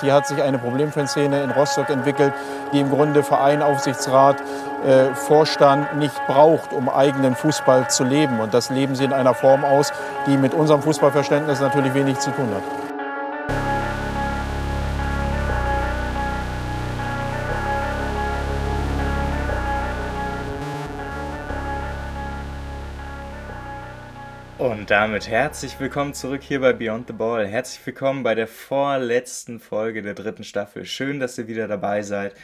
Hier hat sich eine Problemfanszene in Rostock entwickelt, die im Grunde Verein, Aufsichtsrat, äh, Vorstand nicht braucht, um eigenen Fußball zu leben. Und das leben sie in einer Form aus, die mit unserem Fußballverständnis natürlich wenig zu tun hat. Und damit herzlich willkommen zurück hier bei Beyond the Ball. Herzlich willkommen bei der vorletzten Folge der dritten Staffel. Schön, dass ihr wieder dabei seid.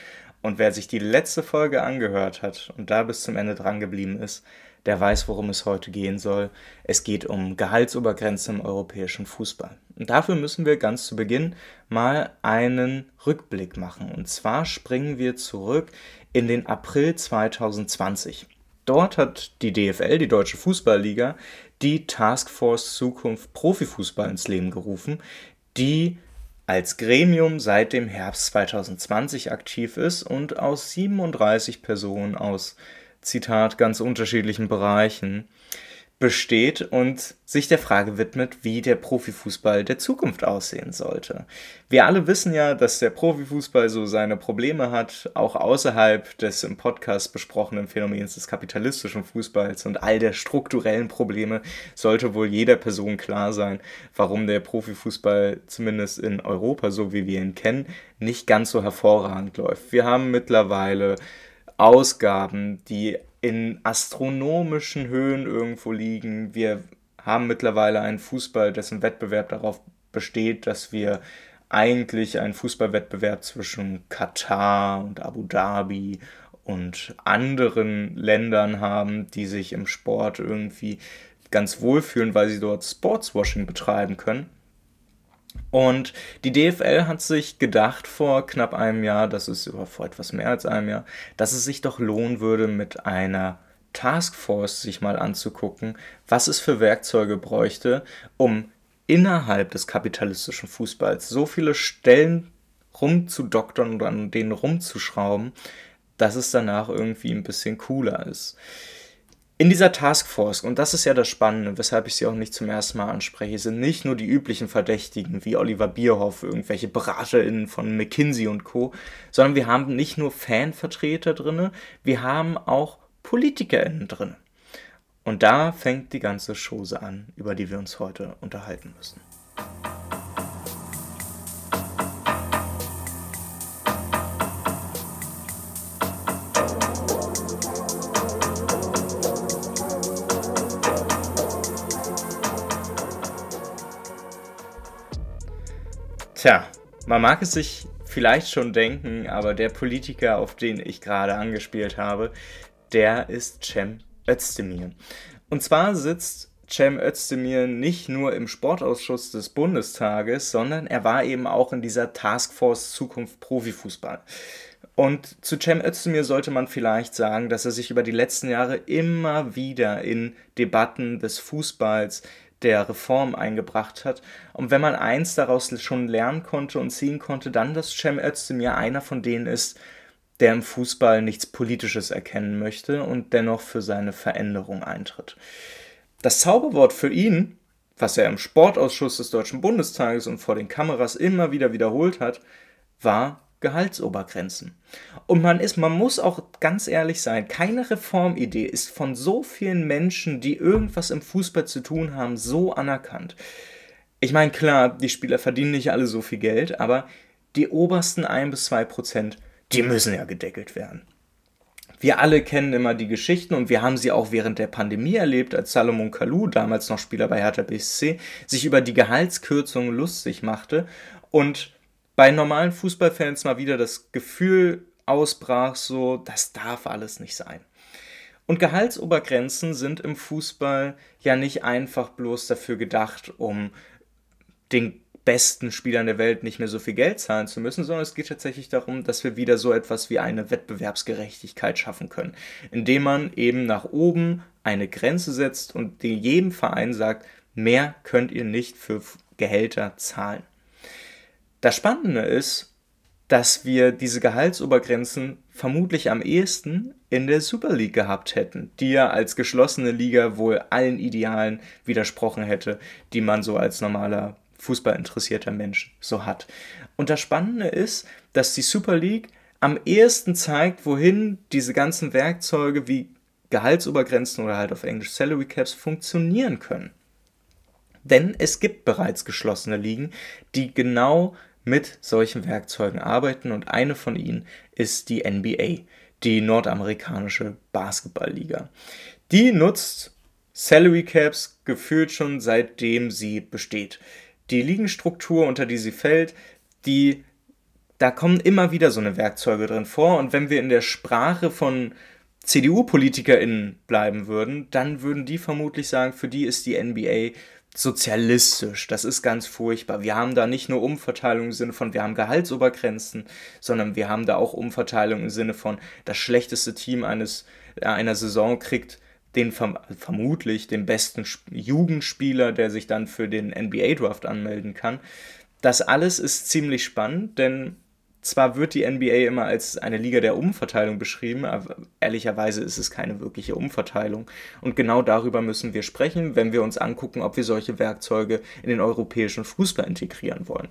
Und wer sich die letzte Folge angehört hat und da bis zum Ende dran geblieben ist, der weiß, worum es heute gehen soll. Es geht um Gehaltsobergrenze im europäischen Fußball. Und dafür müssen wir ganz zu Beginn mal einen Rückblick machen. Und zwar springen wir zurück in den April 2020. Dort hat die DFL, die Deutsche Fußballliga, die Taskforce Zukunft Profifußball ins Leben gerufen, die als Gremium seit dem Herbst 2020 aktiv ist und aus 37 Personen aus, Zitat, ganz unterschiedlichen Bereichen besteht und sich der Frage widmet, wie der Profifußball der Zukunft aussehen sollte. Wir alle wissen ja, dass der Profifußball so seine Probleme hat, auch außerhalb des im Podcast besprochenen Phänomens des kapitalistischen Fußballs und all der strukturellen Probleme sollte wohl jeder Person klar sein, warum der Profifußball zumindest in Europa, so wie wir ihn kennen, nicht ganz so hervorragend läuft. Wir haben mittlerweile Ausgaben, die in astronomischen Höhen irgendwo liegen. Wir haben mittlerweile einen Fußball, dessen Wettbewerb darauf besteht, dass wir eigentlich einen Fußballwettbewerb zwischen Katar und Abu Dhabi und anderen Ländern haben, die sich im Sport irgendwie ganz wohlfühlen, weil sie dort Sportswashing betreiben können. Und die DFL hat sich gedacht vor knapp einem Jahr, das ist über vor etwas mehr als einem Jahr, dass es sich doch lohnen würde, mit einer Taskforce sich mal anzugucken, was es für Werkzeuge bräuchte, um innerhalb des kapitalistischen Fußballs so viele Stellen rumzudoktern und an denen rumzuschrauben, dass es danach irgendwie ein bisschen cooler ist. In dieser Taskforce, und das ist ja das Spannende, weshalb ich sie auch nicht zum ersten Mal anspreche, sind nicht nur die üblichen Verdächtigen wie Oliver Bierhoff, irgendwelche BeraterInnen von McKinsey und Co., sondern wir haben nicht nur Fanvertreter drin, wir haben auch PolitikerInnen drin. Und da fängt die ganze Chose an, über die wir uns heute unterhalten müssen. Tja, man mag es sich vielleicht schon denken, aber der Politiker, auf den ich gerade angespielt habe, der ist Cem Özdemir. Und zwar sitzt Cem Özdemir nicht nur im Sportausschuss des Bundestages, sondern er war eben auch in dieser Taskforce Zukunft Profifußball. Und zu Cem Özdemir sollte man vielleicht sagen, dass er sich über die letzten Jahre immer wieder in Debatten des Fußballs, der Reform eingebracht hat. Und wenn man eins daraus schon lernen konnte und ziehen konnte, dann, dass Cem Özdemir einer von denen ist, der im Fußball nichts Politisches erkennen möchte und dennoch für seine Veränderung eintritt. Das Zauberwort für ihn, was er im Sportausschuss des Deutschen Bundestages und vor den Kameras immer wieder wiederholt hat, war Gehaltsobergrenzen. Und man ist, man muss auch ganz ehrlich sein, keine Reformidee ist von so vielen Menschen, die irgendwas im Fußball zu tun haben, so anerkannt. Ich meine, klar, die Spieler verdienen nicht alle so viel Geld, aber die obersten 1 bis 2 Prozent, die müssen ja gedeckelt werden. Wir alle kennen immer die Geschichten und wir haben sie auch während der Pandemie erlebt, als Salomon Kalou, damals noch Spieler bei Hertha BSC, sich über die Gehaltskürzungen lustig machte und bei normalen Fußballfans mal wieder das Gefühl ausbrach, so, das darf alles nicht sein. Und Gehaltsobergrenzen sind im Fußball ja nicht einfach bloß dafür gedacht, um den besten Spielern der Welt nicht mehr so viel Geld zahlen zu müssen, sondern es geht tatsächlich darum, dass wir wieder so etwas wie eine Wettbewerbsgerechtigkeit schaffen können, indem man eben nach oben eine Grenze setzt und jedem Verein sagt, mehr könnt ihr nicht für Gehälter zahlen. Das Spannende ist, dass wir diese Gehaltsobergrenzen vermutlich am ehesten in der Super League gehabt hätten, die ja als geschlossene Liga wohl allen Idealen widersprochen hätte, die man so als normaler Fußball interessierter Mensch so hat. Und das Spannende ist, dass die Super League am ehesten zeigt, wohin diese ganzen Werkzeuge wie Gehaltsobergrenzen oder halt auf Englisch Salary Caps funktionieren können. Denn es gibt bereits geschlossene Ligen, die genau mit solchen Werkzeugen arbeiten und eine von ihnen ist die NBA, die nordamerikanische Basketballliga. Die nutzt Salary Caps gefühlt schon seitdem sie besteht. Die Ligenstruktur, unter die sie fällt, die da kommen immer wieder so eine Werkzeuge drin vor und wenn wir in der Sprache von CDU-PolitikerInnen bleiben würden, dann würden die vermutlich sagen, für die ist die NBA sozialistisch. Das ist ganz furchtbar. Wir haben da nicht nur Umverteilung im Sinne von, wir haben Gehaltsobergrenzen, sondern wir haben da auch Umverteilung im Sinne von, das schlechteste Team eines, äh, einer Saison kriegt den vermutlich den besten Jugendspieler, der sich dann für den NBA-Draft anmelden kann. Das alles ist ziemlich spannend, denn zwar wird die NBA immer als eine Liga der Umverteilung beschrieben, aber ehrlicherweise ist es keine wirkliche Umverteilung. Und genau darüber müssen wir sprechen, wenn wir uns angucken, ob wir solche Werkzeuge in den europäischen Fußball integrieren wollen.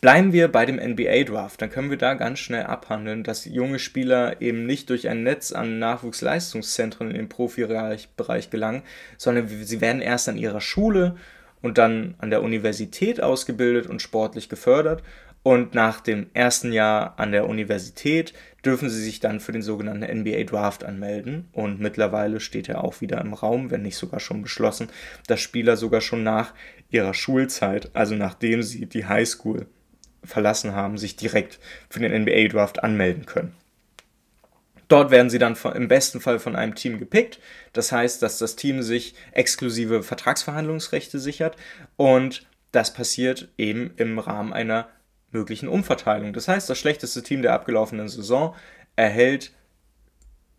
Bleiben wir bei dem NBA-Draft, dann können wir da ganz schnell abhandeln, dass junge Spieler eben nicht durch ein Netz an Nachwuchsleistungszentren in den Profibereich gelangen, sondern sie werden erst an ihrer Schule und dann an der Universität ausgebildet und sportlich gefördert und nach dem ersten Jahr an der Universität dürfen sie sich dann für den sogenannten NBA Draft anmelden. Und mittlerweile steht er auch wieder im Raum, wenn nicht sogar schon beschlossen, dass Spieler sogar schon nach ihrer Schulzeit, also nachdem sie die Highschool verlassen haben, sich direkt für den NBA Draft anmelden können. Dort werden sie dann im besten Fall von einem Team gepickt. Das heißt, dass das Team sich exklusive Vertragsverhandlungsrechte sichert und das passiert eben im Rahmen einer möglichen Umverteilung. Das heißt, das schlechteste Team der abgelaufenen Saison erhält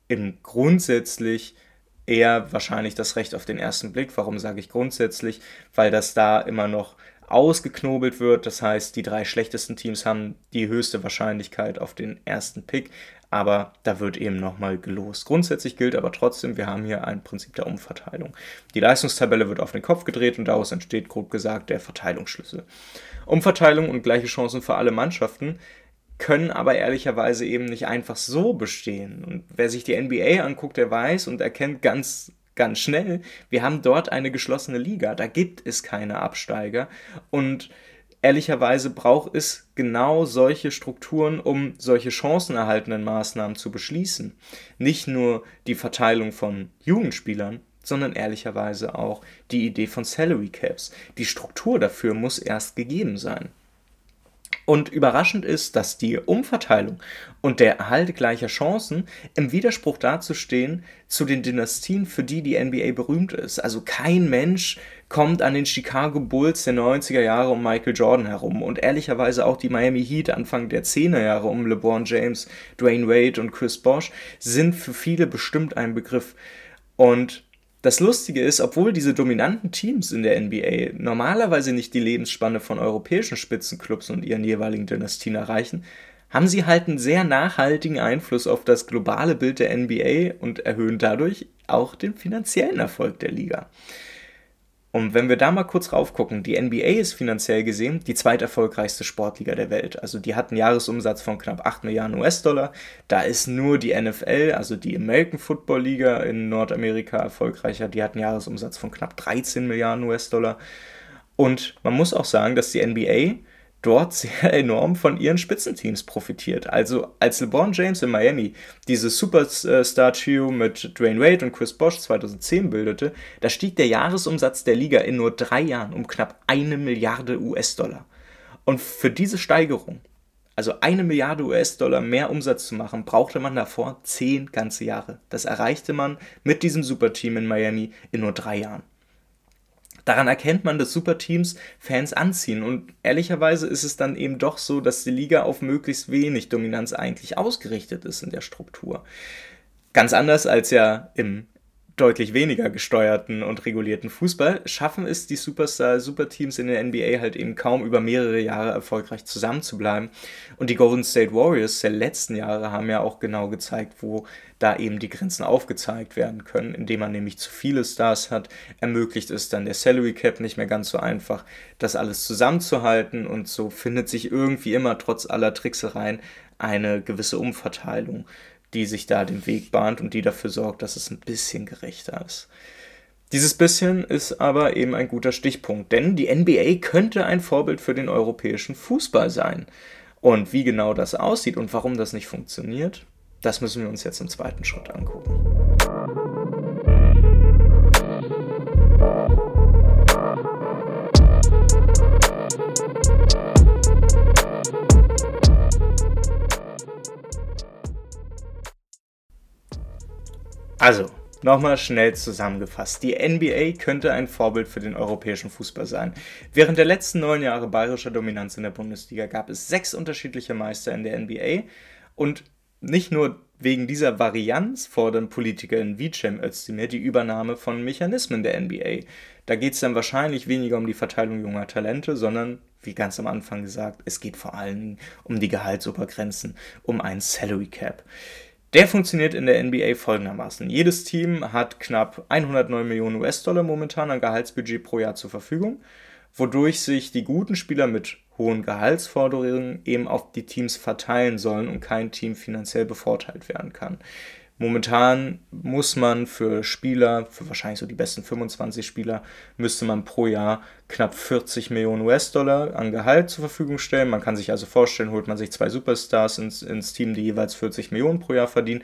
im grundsätzlich eher wahrscheinlich das Recht auf den ersten Blick. Warum sage ich grundsätzlich? Weil das da immer noch ausgeknobelt wird. Das heißt, die drei schlechtesten Teams haben die höchste Wahrscheinlichkeit auf den ersten Pick, aber da wird eben nochmal gelost. Grundsätzlich gilt aber trotzdem, wir haben hier ein Prinzip der Umverteilung. Die Leistungstabelle wird auf den Kopf gedreht und daraus entsteht grob gesagt der Verteilungsschlüssel. Umverteilung und gleiche Chancen für alle Mannschaften können aber ehrlicherweise eben nicht einfach so bestehen. Und wer sich die NBA anguckt, der weiß und erkennt ganz ganz schnell, wir haben dort eine geschlossene Liga, da gibt es keine Absteiger und ehrlicherweise braucht es genau solche Strukturen, um solche chancenerhaltenden Maßnahmen zu beschließen. Nicht nur die Verteilung von Jugendspielern, sondern ehrlicherweise auch die Idee von Salary Caps. Die Struktur dafür muss erst gegeben sein. Und überraschend ist, dass die Umverteilung und der Erhalt gleicher Chancen im Widerspruch dazu stehen zu den Dynastien, für die die NBA berühmt ist. Also kein Mensch kommt an den Chicago Bulls der 90er Jahre um Michael Jordan herum und ehrlicherweise auch die Miami Heat Anfang der 10er Jahre um LeBron James, Dwayne Wade und Chris Bosh sind für viele bestimmt ein Begriff. Und das Lustige ist, obwohl diese dominanten Teams in der NBA normalerweise nicht die Lebensspanne von europäischen Spitzenclubs und ihren jeweiligen Dynastien erreichen, haben sie halt einen sehr nachhaltigen Einfluss auf das globale Bild der NBA und erhöhen dadurch auch den finanziellen Erfolg der Liga. Und wenn wir da mal kurz raufgucken, die NBA ist finanziell gesehen die zweiterfolgreichste Sportliga der Welt. Also die hat einen Jahresumsatz von knapp 8 Milliarden US-Dollar. Da ist nur die NFL, also die American Football Liga in Nordamerika erfolgreicher. Die hat einen Jahresumsatz von knapp 13 Milliarden US-Dollar. Und man muss auch sagen, dass die NBA dort sehr enorm von ihren Spitzenteams profitiert. Also als LeBron James in Miami dieses Superstar-Trio mit Dwayne Wade und Chris Bosh 2010 bildete, da stieg der Jahresumsatz der Liga in nur drei Jahren um knapp eine Milliarde US-Dollar. Und für diese Steigerung, also eine Milliarde US-Dollar mehr Umsatz zu machen, brauchte man davor zehn ganze Jahre. Das erreichte man mit diesem Superteam in Miami in nur drei Jahren. Daran erkennt man, dass Superteams Fans anziehen und ehrlicherweise ist es dann eben doch so, dass die Liga auf möglichst wenig Dominanz eigentlich ausgerichtet ist in der Struktur. Ganz anders als ja im deutlich weniger gesteuerten und regulierten Fußball schaffen es die Superstar-Superteams in der NBA halt eben kaum über mehrere Jahre erfolgreich zusammenzubleiben. Und die Golden State Warriors der letzten Jahre haben ja auch genau gezeigt, wo da eben die Grenzen aufgezeigt werden können, indem man nämlich zu viele Stars hat, ermöglicht es dann der Salary Cap nicht mehr ganz so einfach, das alles zusammenzuhalten und so findet sich irgendwie immer trotz aller Tricksereien eine gewisse Umverteilung die sich da den Weg bahnt und die dafür sorgt, dass es ein bisschen gerechter ist. Dieses bisschen ist aber eben ein guter Stichpunkt, denn die NBA könnte ein Vorbild für den europäischen Fußball sein. Und wie genau das aussieht und warum das nicht funktioniert, das müssen wir uns jetzt im zweiten Schritt angucken. Also, nochmal schnell zusammengefasst. Die NBA könnte ein Vorbild für den europäischen Fußball sein. Während der letzten neun Jahre bayerischer Dominanz in der Bundesliga gab es sechs unterschiedliche Meister in der NBA und nicht nur wegen dieser Varianz fordern Politiker wie Cem Özdemir die Übernahme von Mechanismen der NBA. Da geht es dann wahrscheinlich weniger um die Verteilung junger Talente, sondern, wie ganz am Anfang gesagt, es geht vor allem um die Gehaltsobergrenzen, um ein Salary Cap. Der funktioniert in der NBA folgendermaßen. Jedes Team hat knapp 109 Millionen US-Dollar momentan an Gehaltsbudget pro Jahr zur Verfügung, wodurch sich die guten Spieler mit hohen Gehaltsforderungen eben auf die Teams verteilen sollen und kein Team finanziell bevorteilt werden kann. Momentan muss man für Spieler, für wahrscheinlich so die besten 25 Spieler, müsste man pro Jahr knapp 40 Millionen US-Dollar an Gehalt zur Verfügung stellen. Man kann sich also vorstellen, holt man sich zwei Superstars ins, ins Team, die jeweils 40 Millionen pro Jahr verdienen,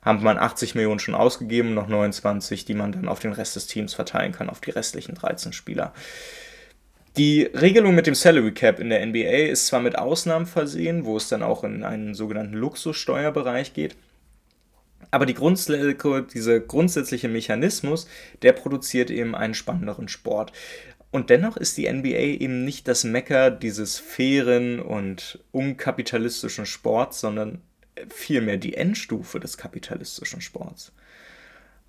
hat man 80 Millionen schon ausgegeben, noch 29, die man dann auf den Rest des Teams verteilen kann, auf die restlichen 13 Spieler. Die Regelung mit dem Salary Cap in der NBA ist zwar mit Ausnahmen versehen, wo es dann auch in einen sogenannten Luxussteuerbereich geht, aber die dieser grundsätzliche Mechanismus, der produziert eben einen spannenderen Sport. Und dennoch ist die NBA eben nicht das Mecker dieses fairen und unkapitalistischen Sports, sondern vielmehr die Endstufe des kapitalistischen Sports.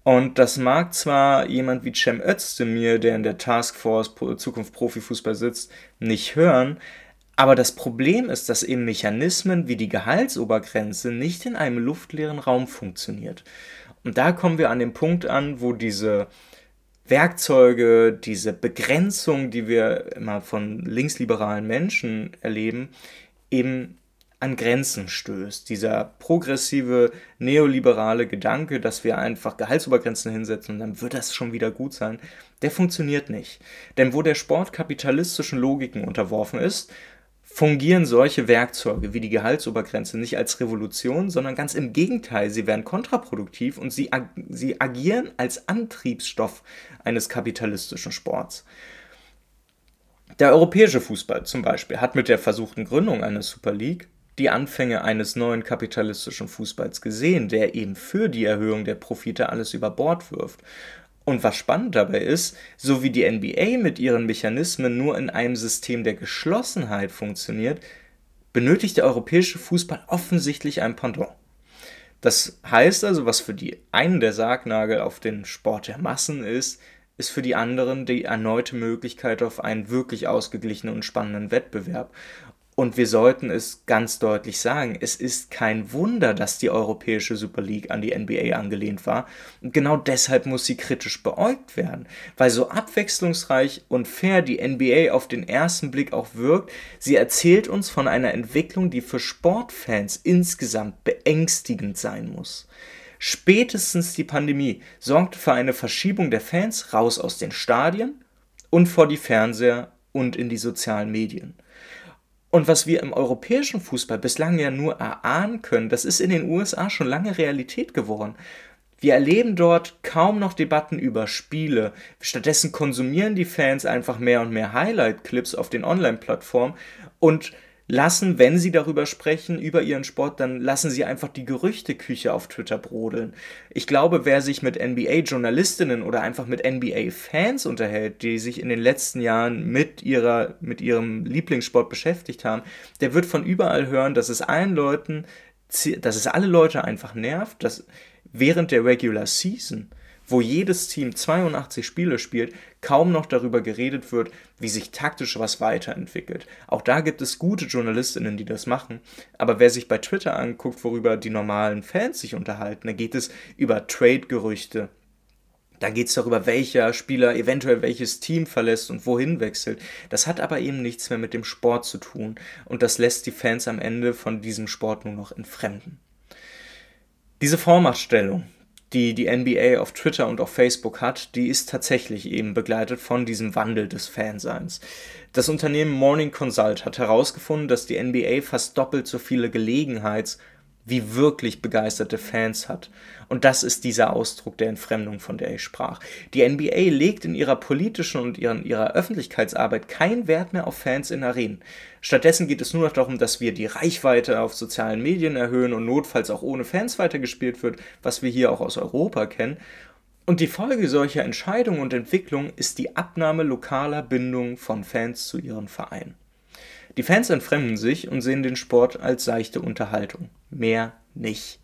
Und das mag zwar jemand wie Cem Özdemir, der in der Taskforce Zukunft Profifußball sitzt, nicht hören, aber das Problem ist, dass eben Mechanismen wie die Gehaltsobergrenze nicht in einem luftleeren Raum funktioniert. Und da kommen wir an den Punkt an, wo diese Werkzeuge, diese Begrenzung, die wir immer von linksliberalen Menschen erleben, eben an Grenzen stößt. Dieser progressive neoliberale Gedanke, dass wir einfach Gehaltsobergrenzen hinsetzen und dann wird das schon wieder gut sein, der funktioniert nicht. Denn wo der Sport kapitalistischen Logiken unterworfen ist, fungieren solche Werkzeuge wie die Gehaltsobergrenze nicht als Revolution, sondern ganz im Gegenteil, sie werden kontraproduktiv und sie, ag sie agieren als Antriebsstoff eines kapitalistischen Sports. Der europäische Fußball zum Beispiel hat mit der versuchten Gründung einer Super League die Anfänge eines neuen kapitalistischen Fußballs gesehen, der eben für die Erhöhung der Profite alles über Bord wirft. Und was spannend dabei ist, so wie die NBA mit ihren Mechanismen nur in einem System der Geschlossenheit funktioniert, benötigt der europäische Fußball offensichtlich ein Pendant. Das heißt also, was für die einen der Sargnagel auf den Sport der Massen ist, ist für die anderen die erneute Möglichkeit auf einen wirklich ausgeglichenen und spannenden Wettbewerb. Und wir sollten es ganz deutlich sagen, es ist kein Wunder, dass die Europäische Super League an die NBA angelehnt war. Und genau deshalb muss sie kritisch beäugt werden, weil so abwechslungsreich und fair die NBA auf den ersten Blick auch wirkt, sie erzählt uns von einer Entwicklung, die für Sportfans insgesamt beängstigend sein muss. Spätestens die Pandemie sorgte für eine Verschiebung der Fans raus aus den Stadien und vor die Fernseher und in die sozialen Medien. Und was wir im europäischen Fußball bislang ja nur erahnen können, das ist in den USA schon lange Realität geworden. Wir erleben dort kaum noch Debatten über Spiele. Stattdessen konsumieren die Fans einfach mehr und mehr Highlight-Clips auf den Online-Plattformen und lassen, wenn sie darüber sprechen, über ihren Sport, dann lassen sie einfach die Gerüchteküche auf Twitter brodeln. Ich glaube, wer sich mit NBA-Journalistinnen oder einfach mit NBA-Fans unterhält, die sich in den letzten Jahren mit, ihrer, mit ihrem Lieblingssport beschäftigt haben, der wird von überall hören, dass es allen Leuten, dass es alle Leute einfach nervt, dass während der Regular Season wo jedes Team 82 Spiele spielt, kaum noch darüber geredet wird, wie sich taktisch was weiterentwickelt. Auch da gibt es gute Journalistinnen, die das machen, aber wer sich bei Twitter anguckt, worüber die normalen Fans sich unterhalten, da geht es über Trade-Gerüchte, da geht es darüber, welcher Spieler eventuell welches Team verlässt und wohin wechselt. Das hat aber eben nichts mehr mit dem Sport zu tun und das lässt die Fans am Ende von diesem Sport nur noch entfremden. Diese Vormachtstellung, die die NBA auf Twitter und auf Facebook hat, die ist tatsächlich eben begleitet von diesem Wandel des Fanseins. Das Unternehmen Morning Consult hat herausgefunden, dass die NBA fast doppelt so viele Gelegenheits- wie wirklich begeisterte Fans hat. Und das ist dieser Ausdruck der Entfremdung, von der ich sprach. Die NBA legt in ihrer politischen und ihren, ihrer Öffentlichkeitsarbeit keinen Wert mehr auf Fans in Arenen. Stattdessen geht es nur noch darum, dass wir die Reichweite auf sozialen Medien erhöhen und notfalls auch ohne Fans weitergespielt wird, was wir hier auch aus Europa kennen. Und die Folge solcher Entscheidungen und Entwicklungen ist die Abnahme lokaler Bindungen von Fans zu ihren Vereinen. Die Fans entfremden sich und sehen den Sport als seichte Unterhaltung. Mehr nicht.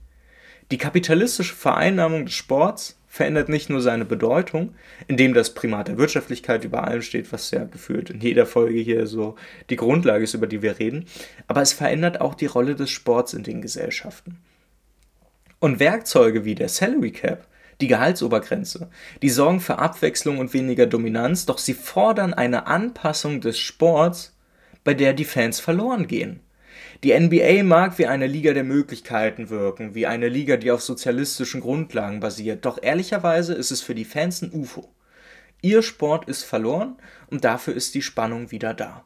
Die kapitalistische Vereinnahmung des Sports verändert nicht nur seine Bedeutung, indem das Primat der Wirtschaftlichkeit über allem steht, was ja gefühlt in jeder Folge hier so die Grundlage ist, über die wir reden, aber es verändert auch die Rolle des Sports in den Gesellschaften. Und Werkzeuge wie der Salary Cap, die Gehaltsobergrenze, die sorgen für Abwechslung und weniger Dominanz, doch sie fordern eine Anpassung des Sports bei der die Fans verloren gehen. Die NBA mag wie eine Liga der Möglichkeiten wirken, wie eine Liga, die auf sozialistischen Grundlagen basiert, doch ehrlicherweise ist es für die Fans ein UFO. Ihr Sport ist verloren und dafür ist die Spannung wieder da.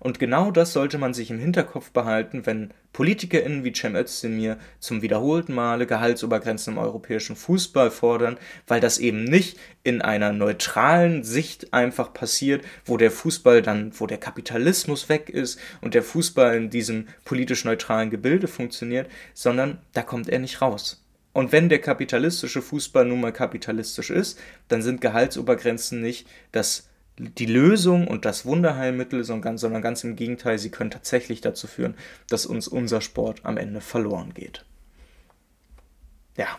Und genau das sollte man sich im Hinterkopf behalten, wenn PolitikerInnen wie Cem Özdemir zum wiederholten Male Gehaltsobergrenzen im europäischen Fußball fordern, weil das eben nicht in einer neutralen Sicht einfach passiert, wo der Fußball dann, wo der Kapitalismus weg ist und der Fußball in diesem politisch neutralen Gebilde funktioniert, sondern da kommt er nicht raus. Und wenn der kapitalistische Fußball nun mal kapitalistisch ist, dann sind Gehaltsobergrenzen nicht das die Lösung und das Wunderheilmittel, sondern ganz im Gegenteil, sie können tatsächlich dazu führen, dass uns unser Sport am Ende verloren geht. Ja,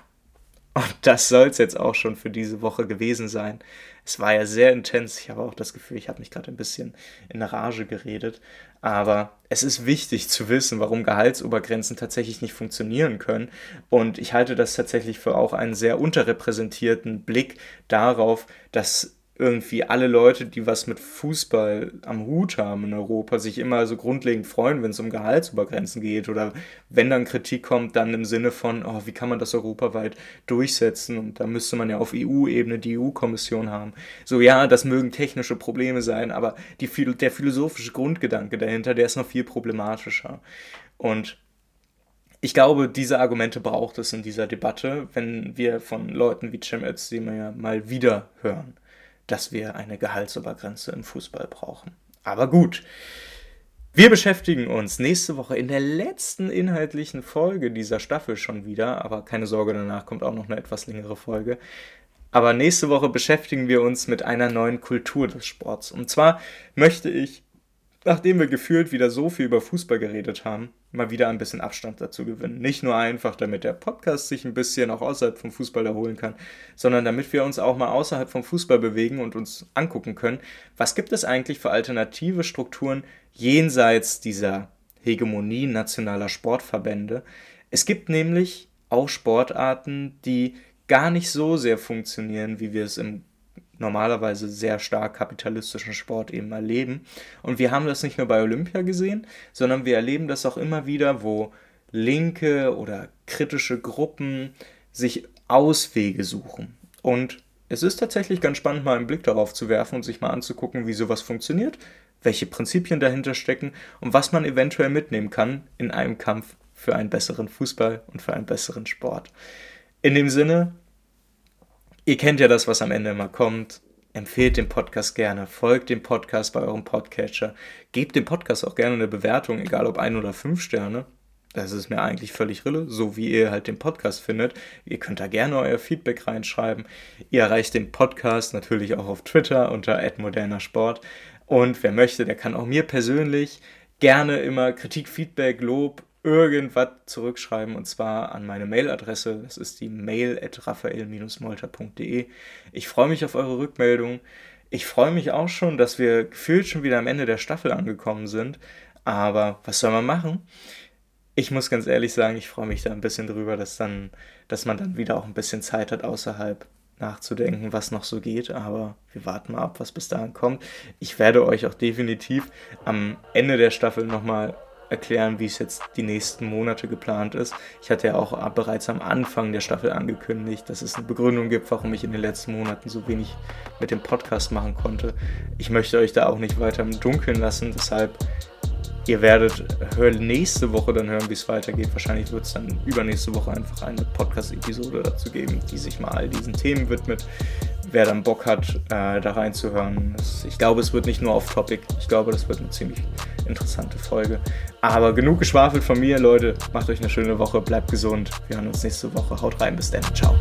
und das soll es jetzt auch schon für diese Woche gewesen sein. Es war ja sehr intens. Ich habe auch das Gefühl, ich habe mich gerade ein bisschen in Rage geredet. Aber es ist wichtig zu wissen, warum Gehaltsobergrenzen tatsächlich nicht funktionieren können. Und ich halte das tatsächlich für auch einen sehr unterrepräsentierten Blick darauf, dass irgendwie alle Leute, die was mit Fußball am Hut haben in Europa, sich immer so grundlegend freuen, wenn es um Gehaltsobergrenzen geht oder wenn dann Kritik kommt, dann im Sinne von, oh, wie kann man das europaweit durchsetzen und da müsste man ja auf EU-Ebene die EU-Kommission haben. So ja, das mögen technische Probleme sein, aber die, der philosophische Grundgedanke dahinter, der ist noch viel problematischer. Und ich glaube, diese Argumente braucht es in dieser Debatte, wenn wir von Leuten wie Cem Özdemir mal wieder hören dass wir eine Gehaltsobergrenze im Fußball brauchen. Aber gut. Wir beschäftigen uns nächste Woche in der letzten inhaltlichen Folge dieser Staffel schon wieder, aber keine Sorge, danach kommt auch noch eine etwas längere Folge. Aber nächste Woche beschäftigen wir uns mit einer neuen Kultur des Sports. Und zwar möchte ich nachdem wir gefühlt wieder so viel über Fußball geredet haben, mal wieder ein bisschen Abstand dazu gewinnen. Nicht nur einfach, damit der Podcast sich ein bisschen auch außerhalb vom Fußball erholen kann, sondern damit wir uns auch mal außerhalb vom Fußball bewegen und uns angucken können, was gibt es eigentlich für alternative Strukturen jenseits dieser Hegemonie nationaler Sportverbände. Es gibt nämlich auch Sportarten, die gar nicht so sehr funktionieren, wie wir es im normalerweise sehr stark kapitalistischen Sport eben erleben. Und wir haben das nicht nur bei Olympia gesehen, sondern wir erleben das auch immer wieder, wo linke oder kritische Gruppen sich Auswege suchen. Und es ist tatsächlich ganz spannend, mal einen Blick darauf zu werfen und sich mal anzugucken, wie sowas funktioniert, welche Prinzipien dahinter stecken und was man eventuell mitnehmen kann in einem Kampf für einen besseren Fußball und für einen besseren Sport. In dem Sinne, Ihr kennt ja das, was am Ende immer kommt. Empfehlt den Podcast gerne, folgt dem Podcast bei eurem Podcatcher, gebt dem Podcast auch gerne eine Bewertung, egal ob ein oder fünf Sterne. Das ist mir eigentlich völlig rille, so wie ihr halt den Podcast findet. Ihr könnt da gerne euer Feedback reinschreiben. Ihr erreicht den Podcast natürlich auch auf Twitter unter @modernersport. Und wer möchte, der kann auch mir persönlich gerne immer Kritik, Feedback, Lob, irgendwas zurückschreiben und zwar an meine Mailadresse. Das ist die mail at raphael-molter.de. Ich freue mich auf eure Rückmeldung. Ich freue mich auch schon, dass wir gefühlt schon wieder am Ende der Staffel angekommen sind. Aber was soll man machen? Ich muss ganz ehrlich sagen, ich freue mich da ein bisschen drüber, dass, dann, dass man dann wieder auch ein bisschen Zeit hat, außerhalb nachzudenken, was noch so geht. Aber wir warten mal ab, was bis dahin kommt. Ich werde euch auch definitiv am Ende der Staffel nochmal erklären, wie es jetzt die nächsten Monate geplant ist. Ich hatte ja auch bereits am Anfang der Staffel angekündigt, dass es eine Begründung gibt, warum ich in den letzten Monaten so wenig mit dem Podcast machen konnte. Ich möchte euch da auch nicht weiter im Dunkeln lassen, deshalb Ihr werdet nächste Woche dann hören, wie es weitergeht. Wahrscheinlich wird es dann übernächste Woche einfach eine Podcast-Episode dazu geben, die sich mal all diesen Themen widmet. Wer dann Bock hat, äh, da reinzuhören. ich glaube, es wird nicht nur auf Topic. Ich glaube, das wird eine ziemlich interessante Folge. Aber genug geschwafelt von mir, Leute. Macht euch eine schöne Woche, bleibt gesund. Wir hören uns nächste Woche. Haut rein, bis dann. Ciao.